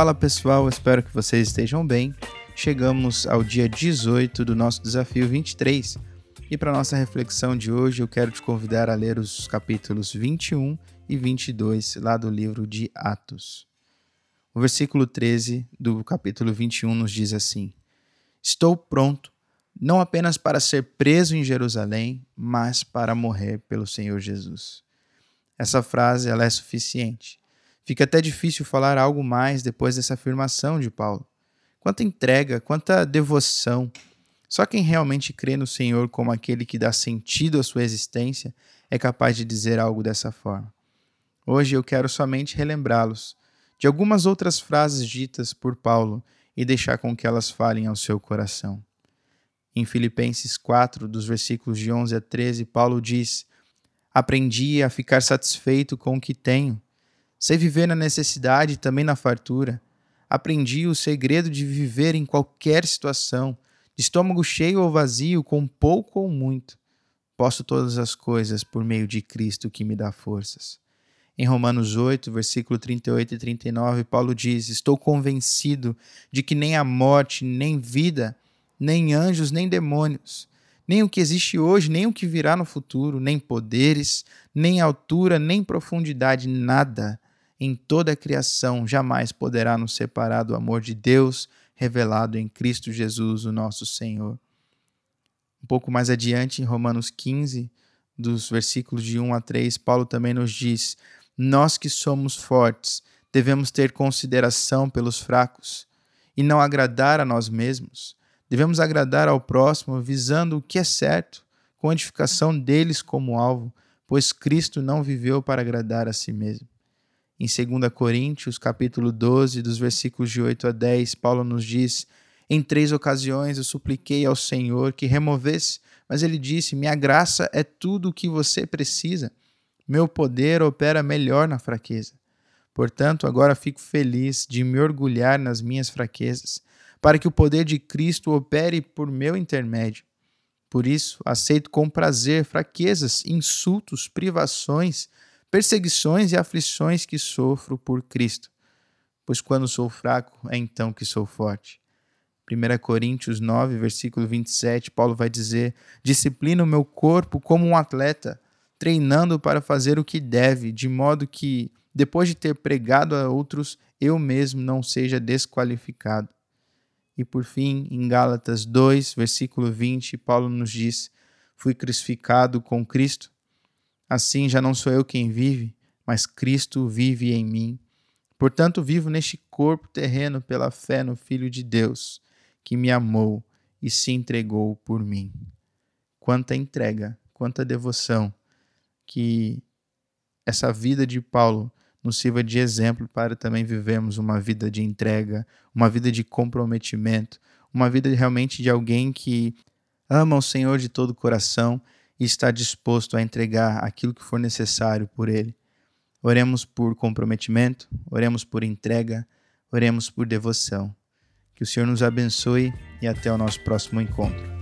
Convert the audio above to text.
Fala pessoal, espero que vocês estejam bem. Chegamos ao dia 18 do nosso desafio 23 e para nossa reflexão de hoje eu quero te convidar a ler os capítulos 21 e 22 lá do livro de Atos. O versículo 13 do capítulo 21 nos diz assim: Estou pronto, não apenas para ser preso em Jerusalém, mas para morrer pelo Senhor Jesus. Essa frase ela é suficiente. Fica até difícil falar algo mais depois dessa afirmação de Paulo. Quanta entrega, quanta devoção. Só quem realmente crê no Senhor como aquele que dá sentido à sua existência é capaz de dizer algo dessa forma. Hoje eu quero somente relembrá-los de algumas outras frases ditas por Paulo e deixar com que elas falem ao seu coração. Em Filipenses 4, dos versículos de 11 a 13, Paulo diz: Aprendi a ficar satisfeito com o que tenho Sei viver na necessidade e também na fartura. Aprendi o segredo de viver em qualquer situação, de estômago cheio ou vazio, com pouco ou muito. Posso todas as coisas por meio de Cristo que me dá forças. Em Romanos 8, versículo 38 e 39, Paulo diz: Estou convencido de que nem a morte, nem vida, nem anjos, nem demônios, nem o que existe hoje, nem o que virá no futuro, nem poderes, nem altura, nem profundidade, nada em toda a criação jamais poderá nos separar do amor de Deus revelado em Cristo Jesus, o nosso Senhor. Um pouco mais adiante, em Romanos 15, dos versículos de 1 a 3, Paulo também nos diz: Nós que somos fortes devemos ter consideração pelos fracos e não agradar a nós mesmos. Devemos agradar ao próximo, visando o que é certo, com a edificação deles como alvo, pois Cristo não viveu para agradar a si mesmo. Em 2 Coríntios, capítulo 12, dos versículos de 8 a 10, Paulo nos diz: Em três ocasiões eu supliquei ao Senhor que removesse, mas ele disse: Minha graça é tudo o que você precisa. Meu poder opera melhor na fraqueza. Portanto, agora fico feliz de me orgulhar nas minhas fraquezas, para que o poder de Cristo opere por meu intermédio. Por isso, aceito com prazer fraquezas, insultos, privações, perseguições e aflições que sofro por Cristo. Pois quando sou fraco, é então que sou forte. 1 Coríntios 9, versículo 27, Paulo vai dizer: Disciplina o meu corpo como um atleta, treinando para fazer o que deve, de modo que, depois de ter pregado a outros, eu mesmo não seja desqualificado. E por fim, em Gálatas 2, versículo 20, Paulo nos diz: Fui crucificado com Cristo Assim já não sou eu quem vive, mas Cristo vive em mim. Portanto, vivo neste corpo terreno pela fé no Filho de Deus, que me amou e se entregou por mim. Quanta entrega, quanta devoção, que essa vida de Paulo nos sirva de exemplo para também vivermos uma vida de entrega, uma vida de comprometimento, uma vida realmente de alguém que ama o Senhor de todo o coração e está disposto a entregar aquilo que for necessário por Ele. Oremos por comprometimento, oremos por entrega, oremos por devoção. Que o Senhor nos abençoe e até o nosso próximo encontro.